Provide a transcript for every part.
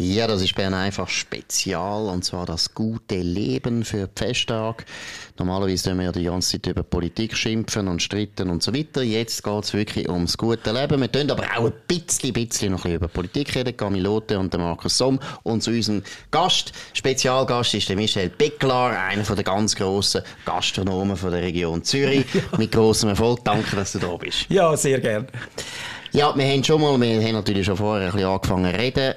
Ja, das ist Bern einfach spezial, und zwar das gute Leben für Festtag. Normalerweise tun wir ja die ganze Zeit über Politik schimpfen und streiten und so weiter. Jetzt geht es wirklich ums gute Leben. Wir tun aber auch ein bisschen, bisschen noch ein bisschen über Politik reden. Camilote und der Markus Somm. Und zu unserem Gast, Spezialgast, ist der Michel Becklar, einer der ganz grossen Gastronomen von der Region Zürich. Mit grossem Erfolg. Danke, dass du da bist. Ja, sehr gerne. Ja, wir haben schon mal, wir haben natürlich schon vorher ein bisschen angefangen zu reden.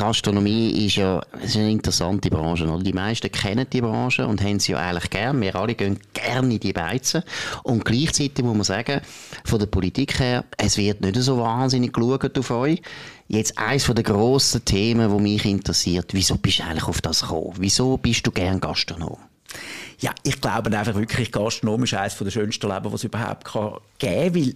Gastronomie ist ja ist eine interessante Branche. Oder? Die meisten kennen die Branche und haben sie ja eigentlich gern. Wir alle gehen gerne in die Beizen. Und gleichzeitig muss man sagen, von der Politik her, es wird nicht so wahnsinnig geschaut auf euch. Jetzt eines der grossen Themen, die mich interessiert. Wieso bist du eigentlich auf das gekommen? Wieso bist du gern Gastronom? Ja, ich glaube einfach wirklich, Gastronom ist eines der schönsten Leben, die es überhaupt geben kann. Weil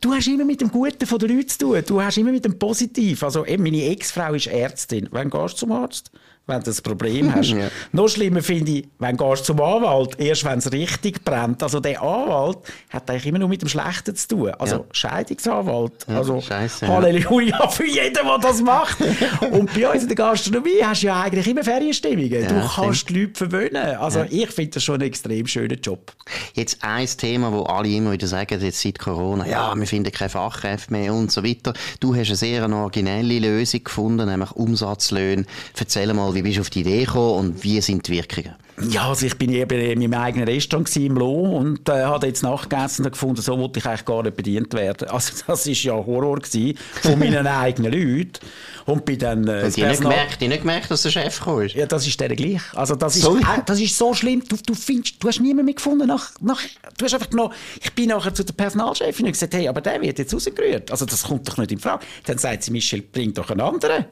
Du hast immer mit dem Guten der Leute zu tun. Du hast immer mit dem Positiv. Also eben, meine Ex-Frau ist Ärztin. Wann gehst du zum Arzt? Wenn du ein Problem hast. ja. Noch schlimmer finde ich, wenn du zum Anwalt, erst wenn es richtig brennt. Also der Anwalt hat eigentlich immer nur mit dem Schlechten zu tun. Also ja. Scheidungsanwalt. Ja, also Scheisse, Halleluja für jeden, der das macht. Und bei uns in der Gastronomie hast du ja eigentlich immer Ferienstimmungen. du kannst die Leute verwöhnen. Also ich finde das schon einen extrem schönen Job. Jetzt ein Thema, wo alle immer wieder sagen, jetzt seit Corona, ja, wir finden keine Fachkräfte mehr und so weiter. Du hast eine sehr originelle Lösung gefunden, nämlich Umsatzlöhne. Erzähl mal, wie wie bist du auf die Idee gekommen und wie sind die Wirkungen? Ja, also ich bin eben in meinem eigenen Restaurant im Lo und äh, habe jetzt nachgegessen und gefunden, so wollte ich eigentlich gar nicht bedient werden. Also das war ja Horror gewesen, von meinen eigenen Leuten. Und bin dann... Äh, und die nicht gemerkt, die nicht gemerkt, dass der Chef gekommen ist? Ja, das ist der gleich. Also das ist, äh, das ist so schlimm. Du, du, findest, du hast niemanden mehr gefunden. Nach, nach, du hast einfach noch... Ich bin nachher zu der Personalchefin und gesagt, hey, aber der wird jetzt rausgerührt. Also das kommt doch nicht in Frage. Dann sagt sie, Michel, bring doch einen anderen.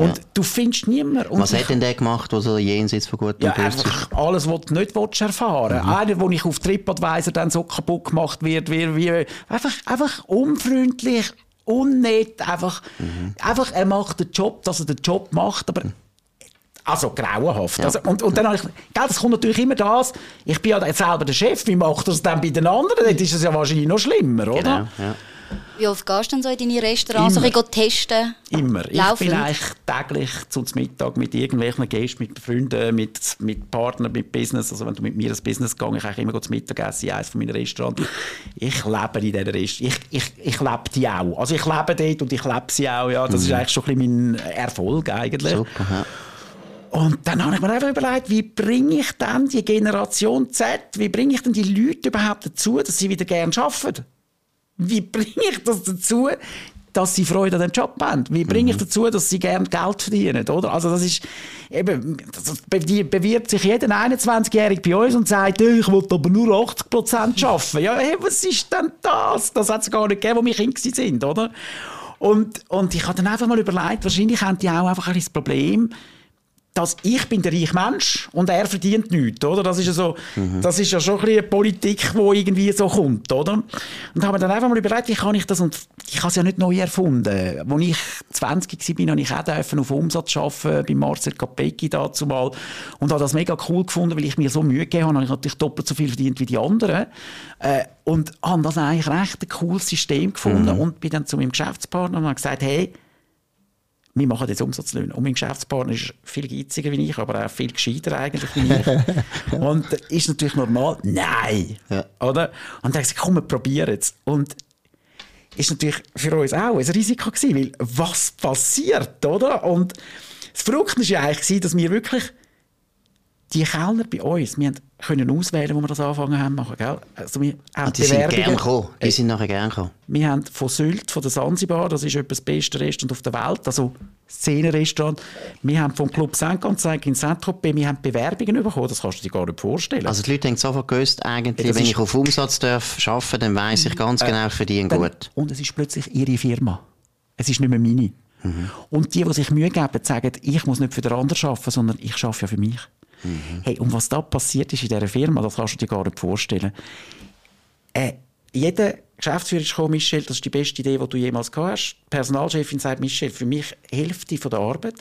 Und ja. du findest niemanden. Was hat denn der gemacht, was so jenseits von gut und ja, einfach alles, was du nicht willst, erfahren mhm. Einer, wo ich auf TripAdvisor dann so kaputt gemacht wird, wie, wie einfach, einfach unfreundlich, unnett, einfach, mhm. einfach, er macht den Job, dass er den Job macht, aber also grauenhaft. Ja. Also, und, und dann habe ich, gell, das kommt natürlich immer das, ich bin ja selber der Chef, wie macht es dann bei den anderen? Dann ist es ja wahrscheinlich noch schlimmer, oder? Genau, ja. Wie oft gehst du denn so in deine Restaurants? Immer. So testen? Immer. Laufen. Ich bin eigentlich täglich zum Mittag mit irgendwelchen Gästen, mit Freunden, mit, mit Partnern, mit Business. Also wenn du mit mir ins Business gehst, ich eigentlich immer zum Mittagessen in eines von meinen Restaurants. Ich lebe in diesen Restaurants. Ich, ich, ich lebe die auch. Also ich lebe dort und ich lebe sie auch. Ja. Das mhm. ist eigentlich schon ein bisschen mein Erfolg eigentlich. Super, ja. Und dann habe ich mir einfach überlegt, wie bringe ich dann die Generation Z, wie bringe ich denn die Leute überhaupt dazu, dass sie wieder gerne arbeiten? Wie bringe ich das dazu, dass sie Freude an dem Job haben? Wie bringe ich mhm. dazu, dass sie gerne Geld verdienen? Oder? Also das ist eben, das bewirbt sich jeder 21-Jährige bei uns und sagt, ich will aber nur 80 Prozent arbeiten. Ja, hey, was ist denn das? Das hat es gar nicht gegeben, wo wir Kinder sind, oder? Und, und ich habe dann einfach mal überlegt, wahrscheinlich haben die auch einfach ein Problem, dass ich bin der reiche Mensch und er verdient nichts, oder? Das ist ja so, mhm. das ist ja schon ein eine Politik, die irgendwie so kommt, oder? Und habe mir dann einfach mal überlegt, wie kann ich das, und ich habe es ja nicht neu erfunden. Als ich 20 war, habe ich auch auf Umsatz arbeiten bei Marcel Capecchi dazu mal und habe das mega cool gefunden, weil ich mir so Mühe gegeben habe, habe ich natürlich doppelt so viel verdient wie die anderen. Äh, und habe das eigentlich recht ein cooles System gefunden mhm. und bin dann zu meinem Geschäftspartner und habe gesagt, hey, wir machen jetzt Umsatzlöhne. Und mein Geschäftspartner ist viel geiziger wie ich, aber auch viel gescheiter eigentlich wie ich. und ist natürlich normal, nein. Ja. Oder? Und dann habe ich gesagt, komm, wir probieren es. Und ist natürlich für uns auch ein Risiko gewesen, weil was passiert, oder? Und das Verrückte war ja eigentlich, dass wir wirklich die Kellner bei uns, wir können auswählen, wo wir das angefangen haben machen, gell? Also wir haben ah, die sind gern gekommen. Die sind nachher gern gekommen. Wir haben von Sylt, von der Sansibar, das ist etwa das beste Restaurant auf der Welt, also Szenenrestaurant. Wir haben vom Club Saint-Gonzague in Saint-Tropez, wir haben Bewerbungen bekommen, das kannst du dir gar nicht vorstellen. Also die Leute haben sofort gewusst, eigentlich, ja, wenn ich auf Umsatz darf arbeiten, dann weiss ich ganz äh, genau, ich verdiene gut. Und es ist plötzlich ihre Firma. Es ist nicht mehr meine. Mhm. Und die, die sich Mühe geben, sagen, ich muss nicht für den anderen arbeiten, sondern ich arbeite ja für mich. Mhm. Hey, und was da passiert ist in dieser Firma, das kannst du dir gar nicht vorstellen. Äh, jeder Geschäftsführer ist gekommen, Michel, das ist die beste Idee, die du jemals gehabt hast. Die Personalchefin sagt, Michel, für mich Hälfte von der Arbeit.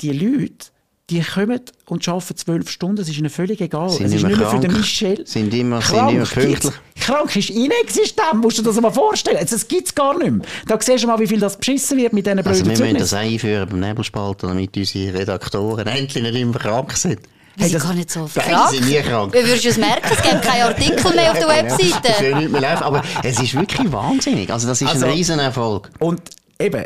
Die Leute, die kommen und arbeiten zwölf Stunden, das ist ihnen völlig egal. Sind es ist nicht mehr für den Michel. Sind immer- sind krank immer pünktlich. Krank ist inexistent, musst du dir das mal vorstellen. Das gibt es gar nicht mehr. Da siehst du mal, wie viel das beschissen wird mit diesen Also blöden wir müssen Zeugnissen. das einführen beim Nebelspalter, damit unsere Redaktoren endlich nicht immer krank sind. Wir Hey, sind gar nicht so krank. sie sind nie krank. Wie würdest du es merken? Es gibt keine Artikel mehr auf der Webseite. nicht mehr laufen, aber es ist wirklich wahnsinnig. Also das ist Also- ein Riesenerfolg. Und eben,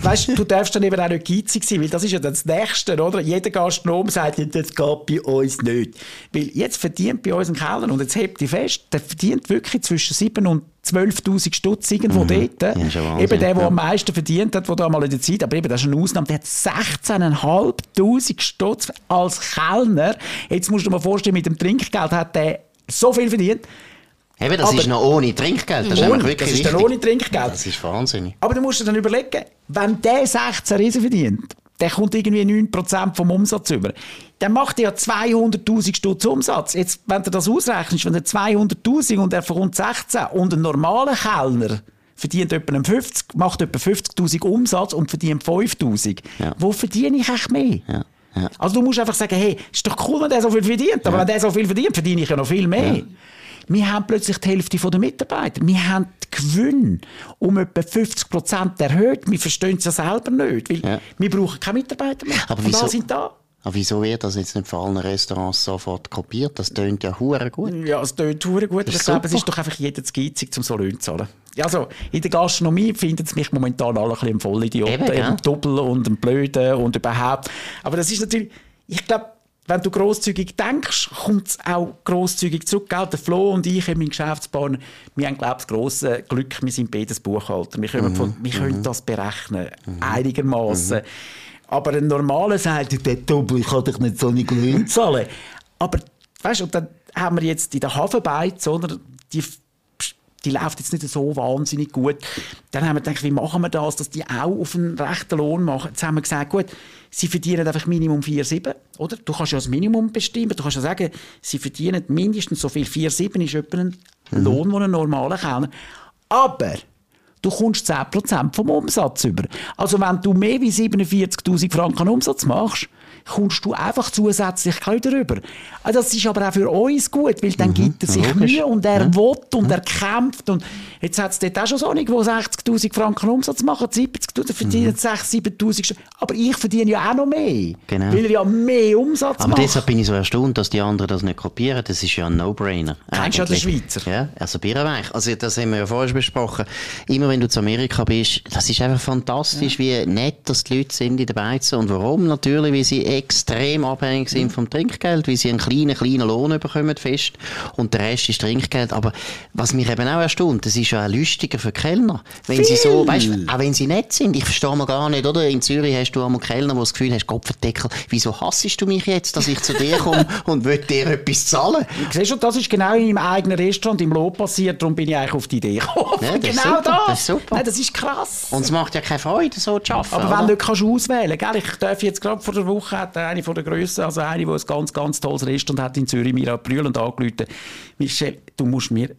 weißt du, du darfst dann eben auch nicht geizig sein, weil das ist ja dann das Nächste, oder? Jeder Gastronom sagt, das geht bei uns nicht. Weil jetzt verdient bei uns ein Kellner, und jetzt hebt die fest, der verdient wirklich zwischen 7 und 12'000 Stutz irgendwo dort. Mhm. Ist ja eben der, der ja. am meisten verdient hat, der da mal in der Zeit, aber eben, das ist eine Ausnahme, der hat 16'500 Stutz als Kellner. Jetzt musst du dir mal vorstellen, mit dem Trinkgeld hat der so viel verdient. Eben, das Aber- ist noch ohne Trinkgeld. Das ist Ohne, wirklich das ist dann ohne Trinkgeld. Das ist wahnsinnig. Aber du musst dir dann überlegen, wenn der 16 Riesen verdient, der kommt irgendwie 9% vom Umsatz über. Dann macht er ja 200'000 Stutz Umsatz. Jetzt, wenn du das ausrechnest, wenn er 200'000 und er verkommt 16 und ein normaler Kellner verdient etwa einen 50, macht etwa 50'000 Umsatz und verdient 5'000. Ja. Wo verdiene ich eigentlich mehr? Ja, ja. Also du musst einfach sagen, hey, ist doch cool, wenn der so viel verdient, aber wenn der so viel verdient, verdiene ich ja noch viel mehr. Wir haben plötzlich die Hälfte der Mitarbeiter. Wir haben die Gewinne um etwa 50 Prozent erhöht. Wir verstehen es ja selber nicht, weil Ja. wir brauchen keine Mitarbeiter mehr. Aber Und wieso- alle sind da. Aber wieso wird das jetzt nicht von allen Restaurants sofort kopiert? Das tönt ja hure gut. Ja, es tut verdammt gut, ich glaube, es ist doch einfach jeder zu geizig, um so Löhne zu zahlen. Also, in der Gastronomie finden es mich momentan alle ein bisschen ein Vollidiot, Eben, ja. Doppel und ein Blöden und überhaupt. Aber das ist natürlich, ich glaube, wenn du grosszügig denkst, kommt es auch grosszügig zurück. Gell? Der Flo und ich, mein Geschäftspartner, wir haben, glaube ich, das grosse Glück, wir sind beides Buchhalter. Wir können, von, wir können das berechnen, einigermaßen. Aber ein normaler sagt, der Doppel kann dich nicht so nicht Löhne zahlen. Aber, weißt du, und dann haben wir jetzt in der Hafenbeiz, oder, die die läuft jetzt nicht so wahnsinnig gut. Dann haben wir gedacht, wie machen wir das, dass die auch auf einen rechten Lohn machen. Jetzt haben wir gesagt, gut, sie verdienen einfach Minimum 4,7, oder? Du kannst ja das Minimum bestimmen. Du kannst ja sagen, sie verdienen mindestens so viel. 4,7 ist etwa ein Lohn, den ein normaler Kellner. Aber du kommst 10% vom Umsatz über. Also wenn du mehr wie 47'000 Franken Umsatz machst, kommst du einfach zusätzlich darüber. Also Das ist aber auch für uns gut, weil dann gibt er sich Mhm. logisch. Mühe und er will und er kämpft. Und jetzt hat es dort auch schon so einige, die 60'000 Franken Umsatz machen, 70'000, verdienen 6'000, 7'000. Aber ich verdiene ja auch noch mehr, Genau. weil er ja mehr Umsatz Aber macht. deshalb bin ich so erstaunt, dass die anderen das nicht kopieren. Das ist ja ein No-Brainer. Kennst du ja den. Schweizer? Ja, also Birrenweich. Also das haben wir ja vorher besprochen. Immer wenn du zu Amerika bist, das ist einfach fantastisch, wie nett dass die Leute sind in der Beizen. Und warum? Natürlich, weil sie extrem abhängig sind vom Trinkgeld, weil sie einen kleinen, kleinen Lohn bekommen fest und der Rest ist Trinkgeld. Aber was mich eben auch erstaunt, das ist ja auch lustiger für Kellner. Wenn sie so, weißt, auch wenn sie nett sind. Ich verstehe mal gar nicht, oder? In Zürich hast du einmal Kellner, wo das Gefühl hast, Kopfendeckel, wieso hassest du mich jetzt, dass ich zu dir komme und will dir etwas zahlen? Siehst du, das ist genau in meinem eigenen Restaurant im Lob passiert, darum bin ich eigentlich auf die Idee gekommen. Ja, das genau super, das. das ist super. Nein, das ist krass. Und es macht ja keine Freude, so zu arbeiten. Aber oder? wenn du nicht kannst auswählen kannst, ich darf jetzt gerade vor der Woche hat eine von der Grössen, also eine, die ein ganz, ganz tolles Restaurant hat in Zürich, mir brüllend angerufen, Michel, du musst mir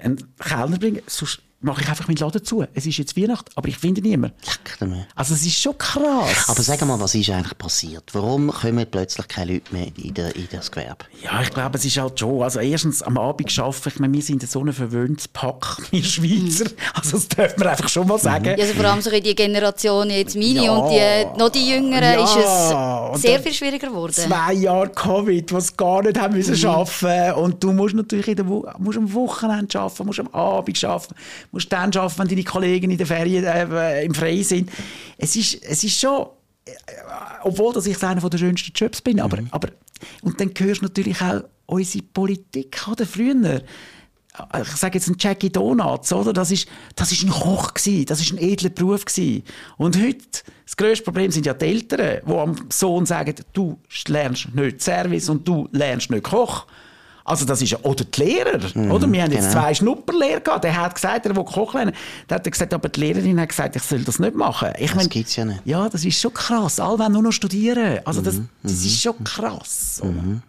einen Kellner bringen, sonst mache ich einfach meinen Laden zu. Es ist jetzt Weihnachten, aber ich finde niemanden. Leck dir mal. Also es ist schon krass. Aber sag mal, was ist eigentlich passiert? Warum kommen plötzlich keine Leute mehr in, der, in das Gewerbe? Ja, ich glaube, es ist halt schon. Also erstens am Abend arbeiten, ich meine, wir sind so ein verwöhntes Pack, wir Schweizer. Also das darf man einfach schon mal sagen. Ja, also vor allem so in die Generation jetzt meine Ja. und die, noch die Jüngeren Ja, ist es sehr viel schwieriger geworden. Zwei Jahre Covid, was gar nicht haben müssen arbeiten und du musst natürlich in der Wo musst am Wochenende arbeiten, musst am Abend arbeiten, musst dann arbeiten, wenn deine Kollegen in den Ferien äh, im Frei sind. Es ist, es ist schon, äh, obwohl dass ich einer der schönsten Jobs bin, aber, aber und dann hörst du natürlich auch unsere Politik oder früher. Ich sage jetzt ein Jackie Donuts, oder? Das ist, das ist ein Koch gewesen, das ist ein edler Beruf gewesen. Und heute, das grösste Problem sind ja die Eltern, die am Sohn sagen, du lernst nicht Service und du lernst nicht Koch. Also das ist ja, oder die Lehrer, oder? Wir haben jetzt genau. zwei Schnupperlehrer gehabt. Der hat gesagt, er will Koch lernen. Der hat gesagt, aber die Lehrerin hat gesagt, ich soll das nicht machen. Ich Das mein, gibt's ja nicht. Ja, das ist schon krass. Alle wollen nur noch studieren. Also Mhm, das, das ist schon krass. oder?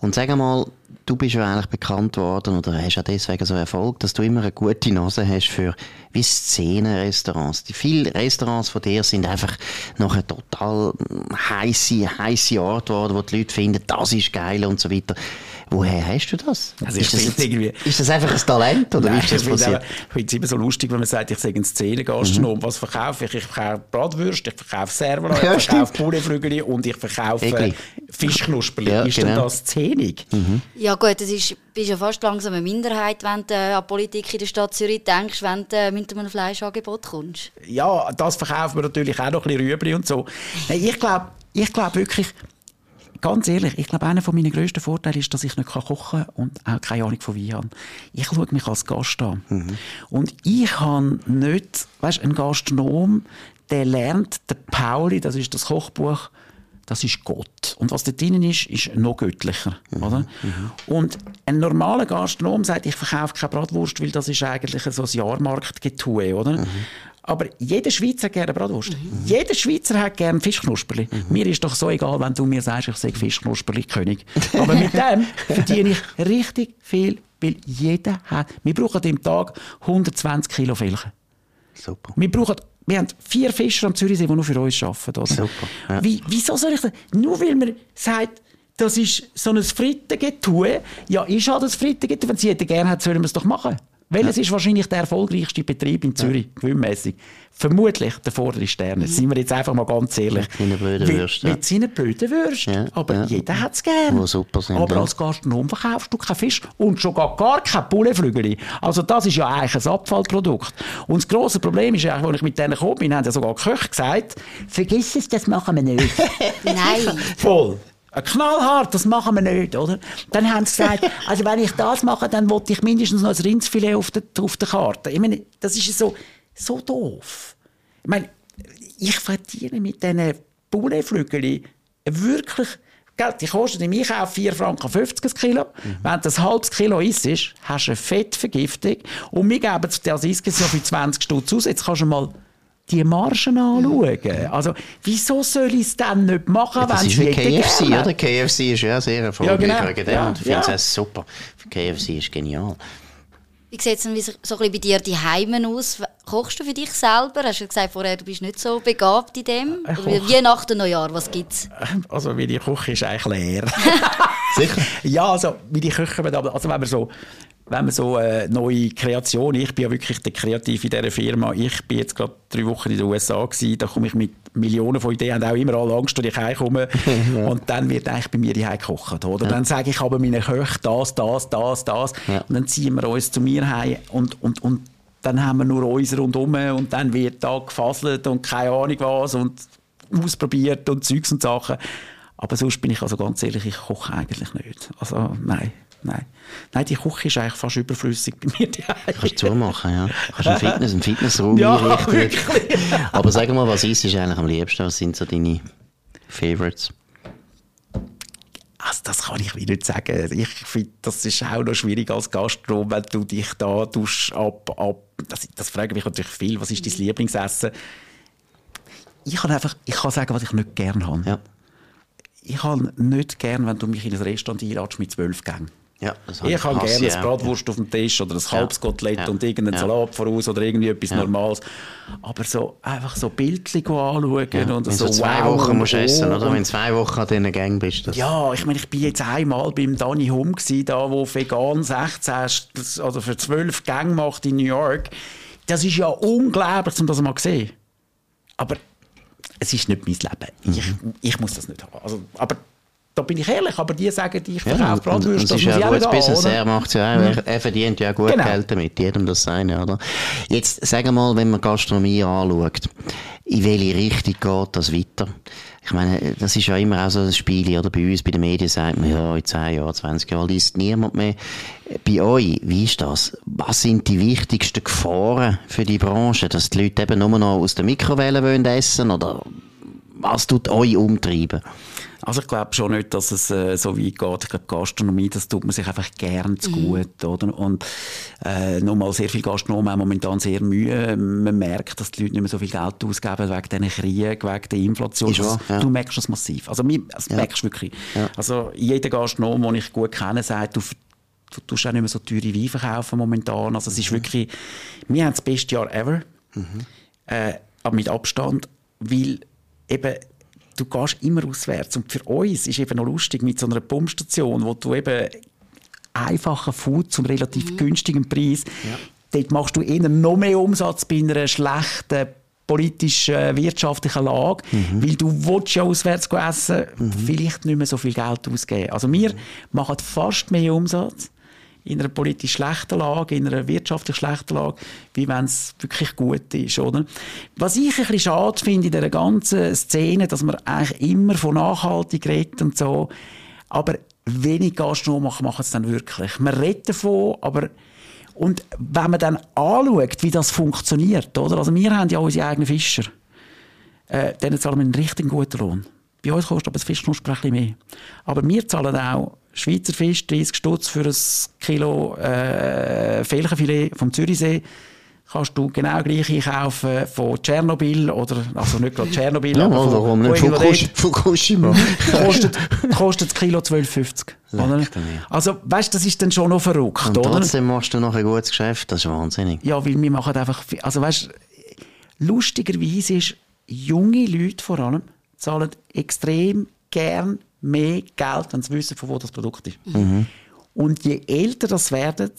Und sag mal, du bist ja eigentlich bekannt worden oder hast ja deswegen so Erfolg, dass du immer eine gute Nase hast für wie Szenenrestaurants. Die vielen Restaurants von dir sind einfach noch eine total heiße, heiße Art geworden, wo die Leute finden, das ist geil und so weiter. Woher hast du das? Also ist, das irgendwie- ist das einfach ein Talent oder Nein, wie ist das ich finde passiert? ich finde es immer so lustig, wenn man sagt, ich sage ein Mhm. Szenengastronom. Was verkaufe ich? Ich verkaufe Bratwürste, ich verkaufe Servola, Ja, ich verkaufe Pouletflügel und ich verkaufe Egli. Fischknusperli. Ja, ist denn genau. das Szenig? Ja gut, das ist, bist ja fast langsam eine Minderheit, wenn du äh, an Politik in der Stadt Zürich denkst, wenn du äh, mit einem Fleischangebot kommst. Ja, das verkauft man natürlich auch noch ein bisschen Rüebli und so. Nein, ich glaube ich glaub wirklich, ganz ehrlich, ich glaube, einer von meinen grössten Vorteile ist, dass ich nicht kochen kann und auch keine Ahnung von Wein habe. Ich schaue mich als Gast an. Und ich habe nicht, weißt, ein Gastronom, der lernt, der Pauli, das ist das Kochbuch, das ist Gott. Und was da drinnen ist, ist noch göttlicher. Oder? Und ein normaler Gastronom sagt, ich verkaufe keine Bratwurst, weil das ist eigentlich so ein Jahrmarktgetue, oder? Aber jeder Schweizer hat gerne Bratwurst. Jeder Schweizer hat gerne Fischknusperli. Mir ist doch so egal, wenn du mir sagst, ich sage Fischknusperli-König. Aber mit dem verdiene ich richtig viel, weil jeder hat... Wir brauchen im Tag 120 Kilo Filchen. Super. Wir brauchen, wir haben vier Fischer am Zürichsee, die nur für uns arbeiten. Oder? Super, ja. Wie, wieso soll ich das? Nur weil man sagt, das ist so ein Frittengetue. Ja, ist halt ein Frittengetue. Wenn es jeder gerne hat, sollen wir es doch machen. Welches ist wahrscheinlich der erfolgreichste Betrieb in Zürich, gewinnmässig? Vermutlich der vordere Sterne. Sind wir jetzt einfach mal ganz ehrlich. Mit seinen blöden Mit- Würsten, ja. Mit seinen blöden Würsten. Ja, Aber ja. jeder hat es gerne. Wo super sind, Aber ja. als Gastronom verkaufst du keinen Fisch und schon gar, gar kein Pouletflügel. Also das ist ja eigentlich ein Abfallprodukt. Und das grosse Problem ist eigentlich, als ich mit denen gekommen bin, haben ja sogar Köche gesagt, vergiss es, das machen wir nicht. Nein. Voll. Knallhart, das machen wir nicht, oder? Dann haben sie gesagt, also wenn ich das mache, dann wollte ich mindestens noch ein Rindsfilet auf der, auf der Karte. Ich meine, das ist so, so doof. Ich meine, ich verdiene mit diesen Pouletflügel wirklich Geld, die kosten im Einkauf 4 Franken 50 ein Kilo. Wenn du ein halbes Kilo isst, hast du eine Fettvergiftung. Und wir geben das ja für 20 Stutz aus. Jetzt kannst du mal die Margen anschauen. Also, wieso soll ich es dann nicht machen, Das wenn ist es wie jeder KFC, gerne hat? oder? KFC ist ja sehr erfolgreich genau. wegen. Ja, und ich finde es ja. super. KFC ist genial. Wie sieht es denn so ein bisschen bei dir die Heimen aus? Kochst du für dich selber? Hast du gesagt vorher, du bist nicht so begabt in dem? Ich Oder koche. Weihnachten, Neujahr, was gibt's? Also, meine Küche ist eigentlich leer. Sicher? ja, also, meine Küche, also wenn man so, wenn man so äh, neue Kreation, ich bin ja wirklich der Kreative in dieser Firma, ich bin jetzt gerade drei Wochen in den USA gewesen, da komme ich mit Millionen von Ideen, haben auch immer alle Angst, wenn ich heimkomme und dann wird eigentlich bei mir die gekocht, oder? Dann sage ich aber meinen Köchen das, das, das, das Ja. und dann ziehen wir uns zu mir heim und, und, und dann haben wir nur uns rundherum und dann wird da gefaselt und keine Ahnung was und ausprobiert und Zeugs und Sachen. Aber sonst bin ich also ganz ehrlich, ich koche eigentlich nicht. Also nein, nein. Nein, die Küche ist eigentlich fast überflüssig bei mir. Die Kannst du zumachen, ja. Kannst einen, Fitness, einen Fitnessraum Ja, einrichten. wirklich. Aber sag mal, was isst du eigentlich am liebsten? Was sind so deine Favorites? Also das kann ich wie nicht sagen. Ich finde, das ist auch noch schwierig als Gastronom, wenn du dich da tust, ab, ab. Das, das fragen mich natürlich viel. Was ist dein Lieblingsessen? Ich kann einfach, ich kann sagen, was ich nicht gerne habe. Ja. Ich habe nicht gern, wenn du mich in ein Restaurant einladest mit zwölf Gängen. Ja, Ich habe gerne ich ein auch. Bratwurst auf dem Tisch oder ein Kalbskotelett Ja. und irgendeinen Ja. Salat voraus oder irgendwie etwas Ja. Normales. Aber so einfach so Bildchen anschauen Ja. und Wenn so du zwei wow Wochen musst essen, oh oder? und- Wenn du zwei Wochen an diesen Gang bist. Das ja, ich meine, ich bin jetzt einmal beim Danny Hum da wo vegan 16 st- oder für 12 Gänge macht in New York. Das ist ja unglaublich, um das mal zu sehen. Aber es ist nicht mein Leben. Ich, Mhm. ich muss das nicht haben. Also, aber da bin ich ehrlich, aber die sagen, ich Ja, verkaufe und, Bratwürste, das ist ja ein gutes Business, oder? er macht ja auch, er, er verdient ja gut Genau. Geld damit, jedem das seine, oder? Jetzt, sag mal, wenn man Gastronomie anschaut, in welche Richtung geht das weiter? Ich meine, das ist ja immer auch so ein Spiel, oder? Bei uns, bei den Medien sagt man, ja, in 10 Jahren, 20 Jahren liest niemand mehr. Bei euch, wie ist das? Was sind die wichtigsten Gefahren für die Branche? Dass die Leute eben nur noch aus der Mikrowelle wollen essen, oder Was tut euch umtreiben? Also ich glaube schon nicht, dass es äh, so weit geht. Ich glaube, Gastronomie, das tut man sich einfach gern zu gut. Oder? Und äh, nochmal, sehr viele Gastronomen haben momentan sehr Mühe. Man merkt, dass die Leute nicht mehr so viel Geld ausgeben wegen diesen Kriegen, wegen der Inflation. Ist wahr, ja. Du merkst das massiv. Also, das Ja. merkst du wirklich. Ja. Also jeder Gastronom, den ich gut kenne, sagt, du du tust auch nicht mehr so teure Weine verkaufen momentan. Also es ist wirklich, wir haben das beste Jahr ever, äh, aber mit Abstand, weil eben du gehst immer auswärts. Und für uns ist eben noch lustig mit so einer Pumpstation, wo du eben einfachen Food zum relativ günstigen Preis, dort machst du eher noch mehr Umsatz bei einer schlechten politischen, wirtschaftlichen Lage, weil du willst ja auswärts essen, vielleicht nicht mehr so viel Geld ausgeben. Also wir machen fast mehr Umsatz in einer politisch schlechten Lage, in einer wirtschaftlich schlechten Lage, wie wenn es wirklich gut ist, oder? Was ich ein bisschen schade finde in dieser ganzen Szene, dass man eigentlich immer von nachhaltig redet und so, aber wenig Gastronomen machen, es dann wirklich. Man redet davon, aber und wenn man dann anschaut, wie das funktioniert, oder? Also wir haben ja unsere eigenen Fischer. Äh, denen zahlen wir einen richtig guten Lohn. Bei uns kostet aber das Fischknusper ein bisschen mehr. Aber wir zahlen auch Schweizer Fisch, 30 Stutz für ein Kilo äh, Felchenfilet vom Zürichsee. Kannst du genau gleich einkaufen von Tschernobyl oder, also nicht gerade Tschernobyl, Ja, aber mal, von, warum nicht? Fukush- dort Fukushima. kostet, kostet das Kilo 12,50. oder? Leck dir nicht. Also, weißt du, das ist dann schon noch verrückt, Und oder? trotzdem machst du noch ein gutes Geschäft, das ist wahnsinnig. Ja, weil wir machen einfach, viel- also weißt, lustigerweise ist, junge Leute vor allem zahlen extrem gern mehr Geld, wenn sie wissen, von wo das Produkt ist. Und je älter das werden,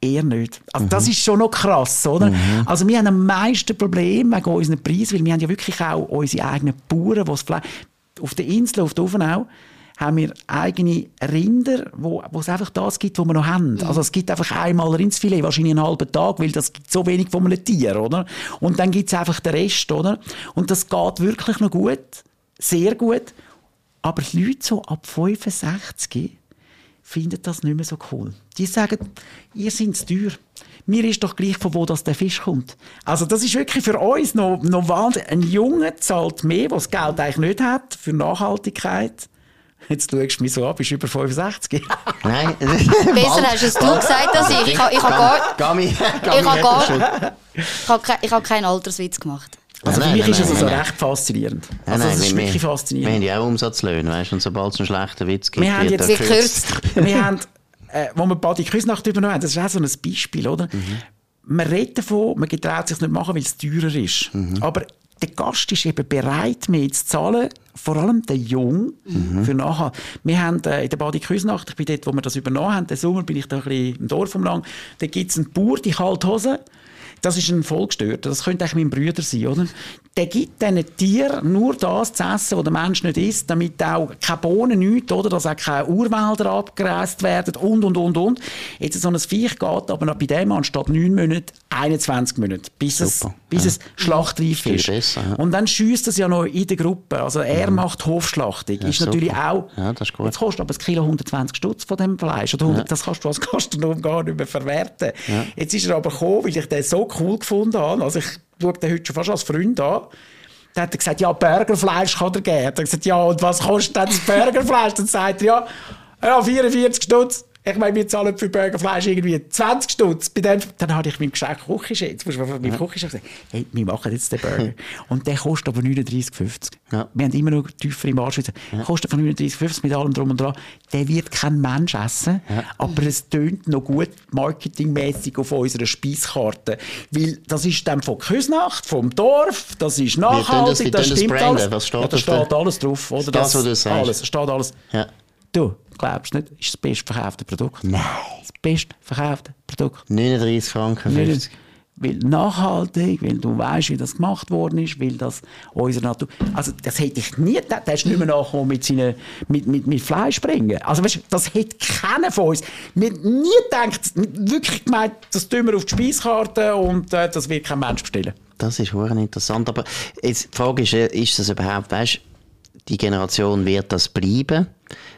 eher nicht. Also das ist schon noch krass, oder? Also wir haben am meisten Probleme wegen unseren Preisen, weil wir haben ja wirklich auch unsere eigenen Bauern, die Fleisch... Auf der Insel, auf der Ofenau, haben wir eigene Rinder, wo, wo es einfach das gibt, was wir noch haben. Also es gibt einfach einmal Rindsfilet, wahrscheinlich einen halben Tag, weil das gibt so wenig von einem Tier, oder? Und dann gibt es einfach den Rest, oder? Und das geht wirklich noch gut, sehr gut. Aber die Leute so ab 65 finden das nicht mehr so cool. Die sagen, ihr seid zu teuer. Mir ist doch gleich, von wo das der Fisch kommt. Also das ist wirklich für uns noch, noch Wahnsinn. Ein Junge zahlt mehr, der das Geld eigentlich nicht hat, für Nachhaltigkeit. Jetzt schaust du mich so an, bist über 65. Nein. Besser hast es du gesagt als ich. Ich habe ich habe gar, ich habe gar, ich habe kein- ich habe keinen Alterswitz gemacht. Also Nein, für mich nein, ist es also nein. recht faszinierend. Also es ist wir- wirklich Wir faszinierend. haben ja auch Umsatzlöhne, weißt du, und sobald es einen schlechten Witz gibt, Wir haben jetzt gekürzt. wir haben, äh, wo wir Badi Küsnacht übernommen haben, das ist auch so ein Beispiel, oder? Man redet davon, man getraut sich nicht machen, weil es teurer ist. Aber der Gast ist eben bereit, mehr zu zahlen, vor allem der Jung, für nachher. Wir haben äh, in der Badi Küsnacht, ich bin dort, wo wir das übernommen haben, den Sommer bin ich da ein bisschen im Dorf umlang, da gibt es einen Bauer, die kalte Hose, das ist ein Vollgestörter. Das könnte eigentlich mein Bruder sein, oder? Der gibt diesen Tieren nur das zu essen, was der Mensch nicht isst, damit auch keine Bohnen, nichts, oder? Dass auch keine Urwälder abgereist werden und, und, und, und. Jetzt so ein Viech geht aber noch bei dem anstatt 9 Monate 21 Monate, bis, es, Bis es schlachtreif ist. besser, ja. Und dann schießt es ja noch in der Gruppe. Also er macht Hofschlachtung. ist super. natürlich auch... Ja, das ist. Jetzt kostet aber ein Kilo 120 Stutz von dem Fleisch. Oder 100, Das kannst du als Gastronom gar nicht mehr verwerten. Jetzt ist er aber gekommen, weil ich den so cool gefunden habe. Also ich schaue den heute schon fast als Freund an. Dann hat er gesagt, ja, Burgerfleisch kann er geben. Dann hat er gesagt, ja, und was kostet denn das Burgerfleisch? Dann sagt er, ja, ja 44 Stutz. Ich meine, wir zahlen für Burgerfleisch irgendwie 20 Stutz. Bei dem, dann habe ich meinem Geschenk Küchenchef, jetzt musst du mal meinem Küchenchef sagen, hey, wir machen jetzt den Burger. Und der kostet aber 39,50. Ja. Wir haben immer noch tiefer im Arsch. Ja. Kostet von 39,50 mit allem drum und dran. Der wird kein Mensch essen, aber es tönt noch gut marketingmäßig auf unserer Speiskarte. Weil das ist dann von Küsnacht, vom Dorf, das ist das- nachhaltig, das das stimmt branden? alles. Was steht ja, da steht alles drauf. Oder Das, was du sagst. Alles, steht alles. Ja. Du, glaubst nicht, ist das bestverkaufte Produkt. Nein. Das bestverkaufte Produkt. 39 Franken 50. Weil nachhaltig, weil du weißt, wie das gemacht worden ist, weil das unsere Natur. Also, das hätte ich nie gedacht. Der ist nicht mehr nachgekommen mit, seinen, mit, mit, mit Fleisch bringen. Also, weißt das hätte keiner von uns. Wir nie gedacht, wirklich gemeint, das tun wir auf die Speiskarte und äh, das wird kein Mensch bestellen. Das ist interessant. Aber jetzt, die Frage ist, äh, ist das überhaupt, weißt die Generation wird das bleiben.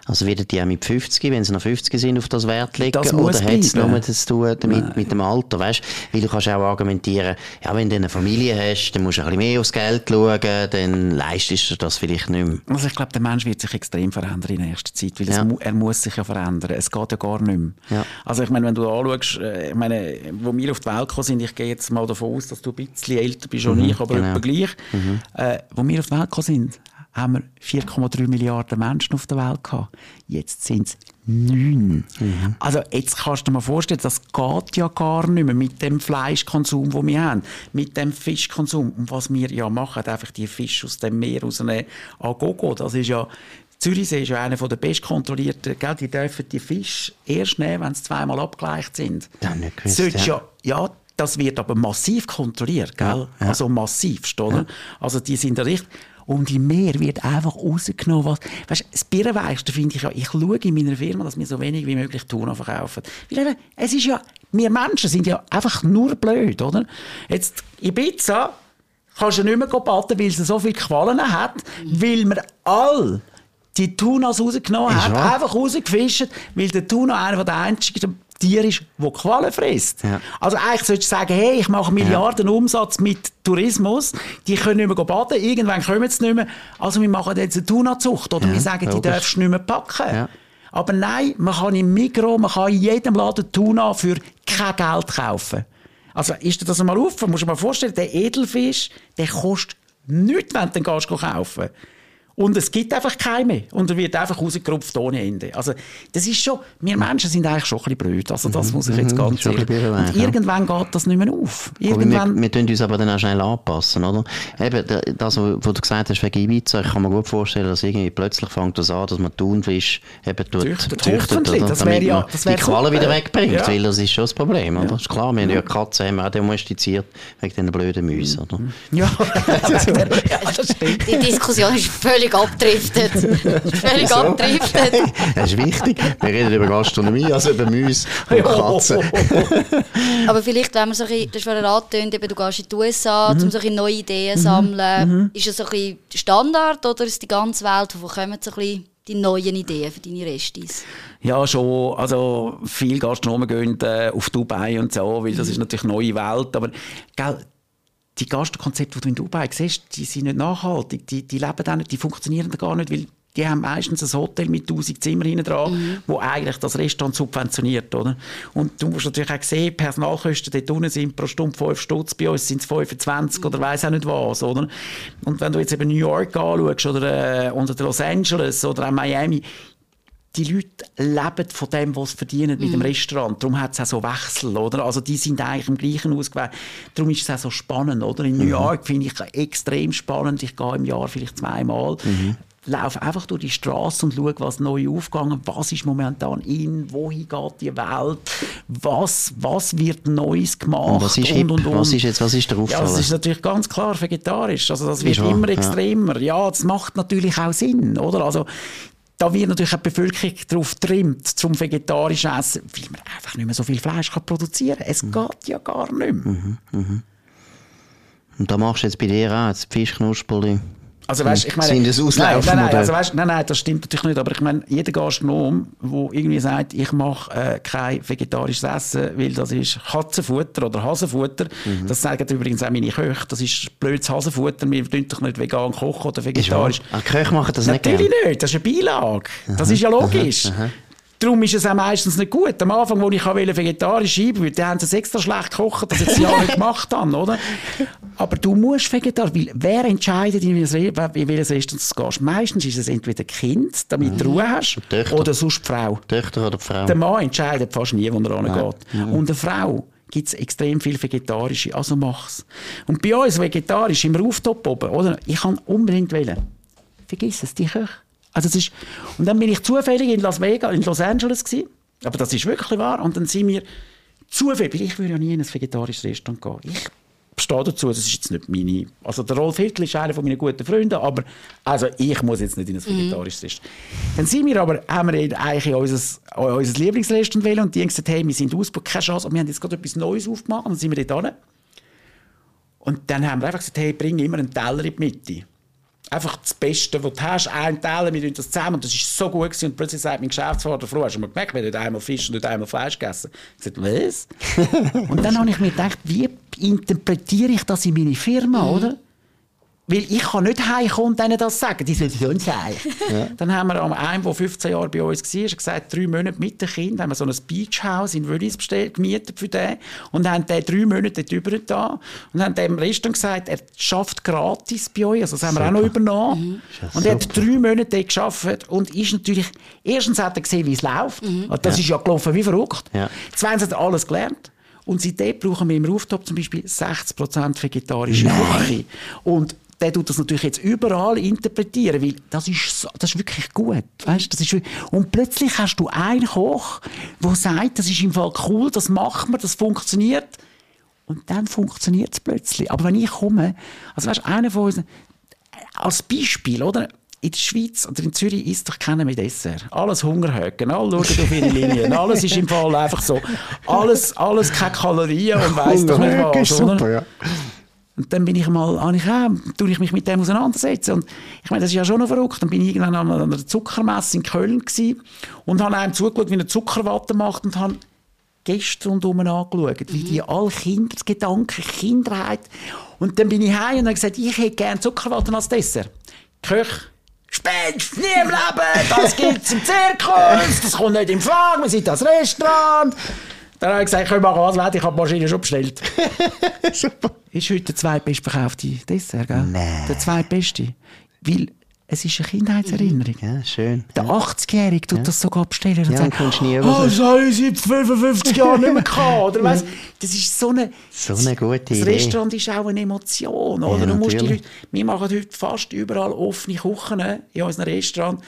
Also werden die auch mit 50, wenn sie noch 50 sind, auf das Wert legen? Das oder hat es nur zu tun damit, mit dem Alter? Weißt? Weil du kannst auch argumentieren, ja, wenn du eine Familie hast, dann musst du ein bisschen mehr aufs Geld schauen, dann leistest du das vielleicht nicht mehr. Also ich glaube, der Mensch wird sich extrem verändern in nächster Zeit, weil es Ja. mu er muss sich ja verändern. Es geht ja gar nicht mehr. Ja. Also ich meine, wenn du anschaust, äh, ich meine, wo wir auf die Welt gekommen sind, ich gehe jetzt mal davon aus, dass du ein bisschen älter bist als ich, aber genau. gleich. Äh, wo wir auf die Welt gekommen sind, haben wir 4,3 Milliarden Menschen auf der Welt gehabt. Jetzt sind es neun. Also jetzt kannst du dir mal vorstellen, das geht ja gar nicht mehr mit dem Fleischkonsum, den wir haben, mit dem Fischkonsum. Und was wir ja machen, einfach die Fische aus dem Meer rausnehmen, an Gogo, das ist ja Zürichsee ist ja einer der bestkontrollierten, gell? die dürfen die Fische erst nehmen, wenn sie zweimal abgeleicht sind. Das ich nicht gewusst, ja. ja, ja, das wird aber massiv kontrolliert, gell? Also massivst, oder? Also die sind da richtig... Und im Meer wird einfach rausgenommen, was... Weißt, das Birrenweichste finde ich ja, ich schaue in meiner Firma, dass wir so wenig wie möglich Tuna verkaufen. Weil eben, es ist ja... Wir Menschen sind ja einfach nur blöd, oder? Jetzt, Ibiza kannst du nicht mehr baden, weil sie so viel Qualen hat, weil wir all die Tunas rausgenommen haben, einfach rausgefischt, weil der Tuna einer der einzigen Tiere ist, der Qualen frisst. Ja. Also eigentlich solltest du sagen, hey, ich mache Milliarden Umsatz mit Tourismus, die können nicht mehr baden, irgendwann kommen sie nicht mehr, also wir machen jetzt eine Tunazucht oder Ja, wir sagen, die logisch. darfst du nicht mehr packen. Ja. Aber nein, man kann im Mikro, man kann in jedem Laden Tuna für kein Geld kaufen. Also ist dir das einmal auf? Man muss dir mal vorstellen, der Edelfisch, der kostet nichts, wenn du den gehst kaufen und es gibt einfach keine. Und er wird einfach rausgerupft ohne Ende. Also, das ist schon, wir Menschen sind eigentlich schon ein bisschen blöd. Also, das muss ich jetzt ganz Mhm. ein ehrlich bisschen Und ja. irgendwann geht das nicht mehr auf. Aber wir, Irgendwann, wir tun uns aber dann auch schnell anpassen, oder? Eben, da- das, was du gesagt hast wegen Ibiza, ich kann mir gut vorstellen, dass irgendwie plötzlich fängt das an, dass man Thunfisch eben tut, Züchtet. züchtet, oder? das damit wäre ja- das wäre die Qualen super. wieder wegbringt, Ja. weil das ist schon das Problem, oder? Ist klar, wir haben ja Katzen haben wir auch domestiziert wegen diesen blöden Mäusen, oder? ja, ja, das stimmt. Die Diskussion ist völlig abgedriftet. völlig abgedriftet. Das ist wichtig. Wir reden über Gastronomie, also über Mäuse und. Katzen. Aber vielleicht, wenn man so ein bisschen, das vorher angetönt, eben, du gehst in die USA, Mhm. um so ein bisschen neue Ideen zu sammeln. Ist das so ein bisschen Standard oder ist die ganze Welt, wo kommen so ein bisschen die neuen Ideen für deine Restis? Ja, schon. Also, viele Gastronomen gehen äh, auf Dubai und so, weil das ist natürlich eine neue Welt. Aber, gell, die Gastkonzepte, die du in Dubai siehst, die sind nicht nachhaltig. Die, die leben auch nicht, die funktionieren gar nicht, weil die haben meistens ein Hotel mit 1000 Zimmern hinten dran, wo eigentlich das Restaurant subventioniert, oder? Und du musst natürlich auch sehen, Personalkosten dort unten sind pro Stunde 5 Stutz, bei uns sind es 25 oder weiss auch nicht was, oder? Und wenn du jetzt eben New York anschaust oder, äh, oder Los Angeles oder auch Miami, die Leute leben von dem, was sie verdienen mit dem Restaurant. Darum hat es auch so Wechsel, oder? Also die sind eigentlich im gleichen ausgewählt. Darum ist es auch so spannend, oder? In New York finde ich extrem spannend. Ich gehe im Jahr vielleicht zweimal. Laufe einfach durch die Straße und schaue, was neu aufgegangen was ist momentan in, wohin geht die Welt, was, was wird Neues gemacht Und was ist hip? Was ist jetzt- was ist der Ja, das ist natürlich ganz klar vegetarisch. Also das wird Ist wahr, immer ja. extremer. Ja, das macht natürlich auch Sinn, oder? Also da wird natürlich auch die Bevölkerung darauf trimmt, zum vegetarisch essen, weil man einfach nicht mehr so viel Fleisch kann produzieren kann. Mhm. Es geht ja gar nicht mehr. Und da machst du jetzt bei dir auch das Fischknusperli. Also, weißt, ich meine, Sind das nein, Auslaufen nein, nein, also, weißt, nein, nein, das stimmt natürlich nicht. Aber ich meine, jeder Gastronom, der irgendwie sagt, ich mache äh, kein vegetarisches Essen, weil das ist Katzenfutter oder Hasenfutter. Mhm. Das sagen übrigens auch meine Köche. Das ist blödes Hasenfutter. Wir tun doch nicht vegan kochen oder Ist wahr? vegetarisch. Ah, die Köche machen das nicht Natürlich nicht, das ist eine Beilage. Das ist ja logisch. Darum ist es auch meistens nicht gut. Am Anfang, als ich wollte vegetarisch einbauen da haben sie es extra schlecht gekocht, dass ich es ja nicht gemacht habe, oder? Aber du musst vegetarisch, weil wer entscheidet, in welches Restaurant du gehst? Meistens ist es entweder Kind, damit du Ruhe hast, Töchter. oder sonst die Frau. Töchter oder Frau? Der Mann entscheidet fast nie, wo er hingeht. Und eine Frau gibt es extrem viel Vegetarische, also mach's. Und bei uns vegetarisch im Rooftop oben, oder? Ich kann unbedingt wählen. Vergiss es, die Köche. Also es ist, und dann bin ich zufällig in Las Vegas, in Los Angeles gewesen. Aber das ist wirklich wahr. Und dann sind wir zufällig, ich würde ja nie in ein vegetarisches Restaurant gehen. Ich stehe dazu, das ist jetzt nicht meine... Also der Rolf Hittel ist einer von meinen guten Freunden, aber also ich muss jetzt nicht in ein vegetarisches Restaurant. Dann sind wir aber, haben wir eigentlich in unser, unser Lieblingsrestaurant wählen und die haben gesagt, hey, wir sind ausgebucht, keine Chance, und wir haben jetzt gerade etwas Neues aufgemacht und dann sind wir dort hin. Und dann haben wir einfach gesagt, hey, bring immer einen Teller in die Mitte. Einfach das Beste, was du hast, einteilen, wir tun das zusammen und das ist so gut gewesen. und plötzlich sagt mein Geschäftsführer, Frau, hast du mal gemerkt, wir haben einmal Fisch und einmal Fleisch gegessen. Ich sagte, was? und dann habe ich mir gedacht, wie interpretiere ich das in meine Firma, mhm. oder? Weil ich kann nicht heimkommen und denen das sagen. Die sollen schon sein. Ja. Dann haben wir einem, der 15 Jahre bei uns war, gesagt, drei Monate mit dem Kind, haben wir so ein Beachhaus in Wöllis bestellt, gemietet für den und haben den drei Monate dort über da und haben dem Restaurant gesagt, er schafft gratis bei euch. Also das haben wir auch noch übernommen. Mhm. Und er hat drei Monate dort geschafft und ist natürlich, erstens hat er gesehen, wie es läuft. Mhm. Das ja. ist ja gelaufen wie verrückt. Ja. Zweitens hat er alles gelernt. Und seitdem brauchen wir im Rooftop zum Beispiel 60% vegetarische Küche. Und der tut das natürlich jetzt überall interpretieren, weil das ist, das ist wirklich gut. Weißt, das ist, und plötzlich hast du einen Koch, der sagt, das ist im Fall cool, das machen wir, das funktioniert. Und dann funktioniert es plötzlich. Aber wenn ich komme, also weißt, einer von uns, als Beispiel, oder? in der Schweiz oder in Zürich isst doch keiner mit Dessert. Alles Hungerhöcken, alle schauen auf ihre Linien. Alles ist im Fall einfach so. Alles, alles keine Kalorien und weiss doch nicht was. Super, ja. Und dann bin ich mal, habe ich auch, tue ich mich mit dem auseinandersetzen. Und ich meine, das ist ja schon noch verrückt. Dann bin ich irgendwann an einer Zuckermesse in Köln gewesen und habe einem zugeschaut, wie er Zuckerwatte macht und habe Gäste rundherum angeschaut, wie die mhm. alle Kindergedanken, Kinderheit. Und dann bin ich heim und habe gesagt, ich hätte gerne Zuckerwatte als Dessert. Köch, Spinnst nie im Leben, das gibt's im Zirkus, das kommt nicht in Frage, wir sind das Restaurant. Dann habe ich gesagt, ich machen was ich habe die Maschine schon bestellt. Super. Ist heute der zweitbestverkaufte Dessert, gell? Nein. Der zweitbeste. Weil es ist eine Kindheitserinnerung. Ja, schön. Der 80-Jährige tut ja. das sogar bestellen und ja, sagt, nie oh, das habe ich seit 55 Jahren nicht mehr gehabt. Oder weißt, das ist so eine, so eine gute das Idee. Das Restaurant ist auch eine Emotion. Oder? Ja, du musst die Leute, wir machen heute fast überall offene Küchen in unserem Restaurant,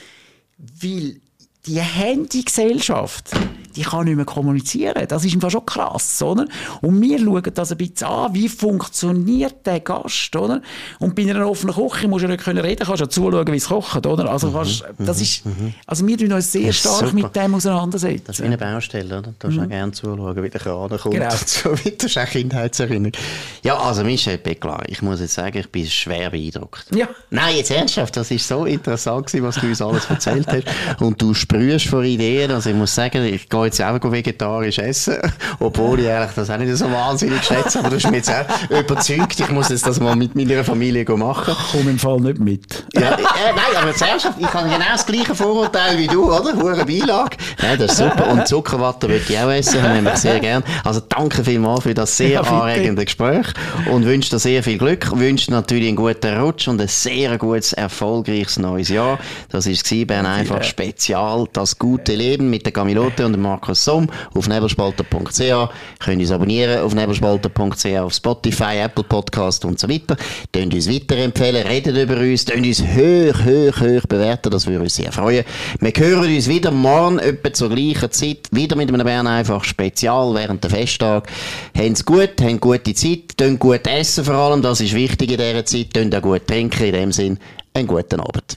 weil die Handygesellschaft, die kann nicht mehr kommunizieren. Das ist einfach schon krass, oder? Und wir schauen das ein bisschen an, wie funktioniert der Gast, oder? Und bei einer offenen Küche musst du nicht reden können, kannst du zuschauen, wie es kocht, oder? Also, mhm, kannst, mhm, das ist, mhm. also wir tun uns sehr stark super. mit dem auseinandersetzen. Das ist wie eine Baustelle, oder? Da darfst mhm. auch gerne zuschauen, wie der Kran kommt. Genau. So weiter. Das ist auch Kindheitserinnerung. Ja, also Michel Beckler, ich muss jetzt sagen, ich bin schwer beeindruckt. Ja. Nein, jetzt ernsthaft, das ist so interessant gewesen, was du uns alles erzählt hast. Und du sprühst vor Ideen, also ich muss sagen, ich gehe jetzt auch vegetarisch essen, obwohl ich eigentlich das auch nicht so wahnsinnig schätze, aber du hast mich jetzt auch überzeugt, ich muss jetzt das mal mit meiner Familie machen. Ich komme im Fall nicht mit. Ja, äh, nein, aber zuerst, ich habe genau das gleiche Vorurteil wie du, oder? Hure Beilage. Nein, das ist super. Und Zuckerwatte würde ich auch essen, habe ich sehr gern. Also danke vielmals für das sehr ja, anregende Gespräch und wünsche dir sehr viel Glück, wünsche natürlich einen guten Rutsch und ein sehr gutes, erfolgreiches neues Jahr. Das war Bern einfach Spezial, das gute Leben mit der Camilote und dem Markus Somm auf nebelspalter.ch. Könnt uns abonnieren auf nebelspalter.ch, auf Spotify, Apple Podcast und so weiter. Könnt uns weiterempfehlen, redet über uns, könnt uns hoch, hoch, hoch bewerten, das würde uns sehr freuen. Wir hören uns wieder morgen, etwa zur gleichen Zeit, wieder mit einem Bern einfach Spezial während der Festtag. Habt's gut, habt gute Zeit, könnt gut essen vor allem, das ist wichtig in dieser Zeit, könnt auch gut trinken, in dem Sinn, einen guten Abend.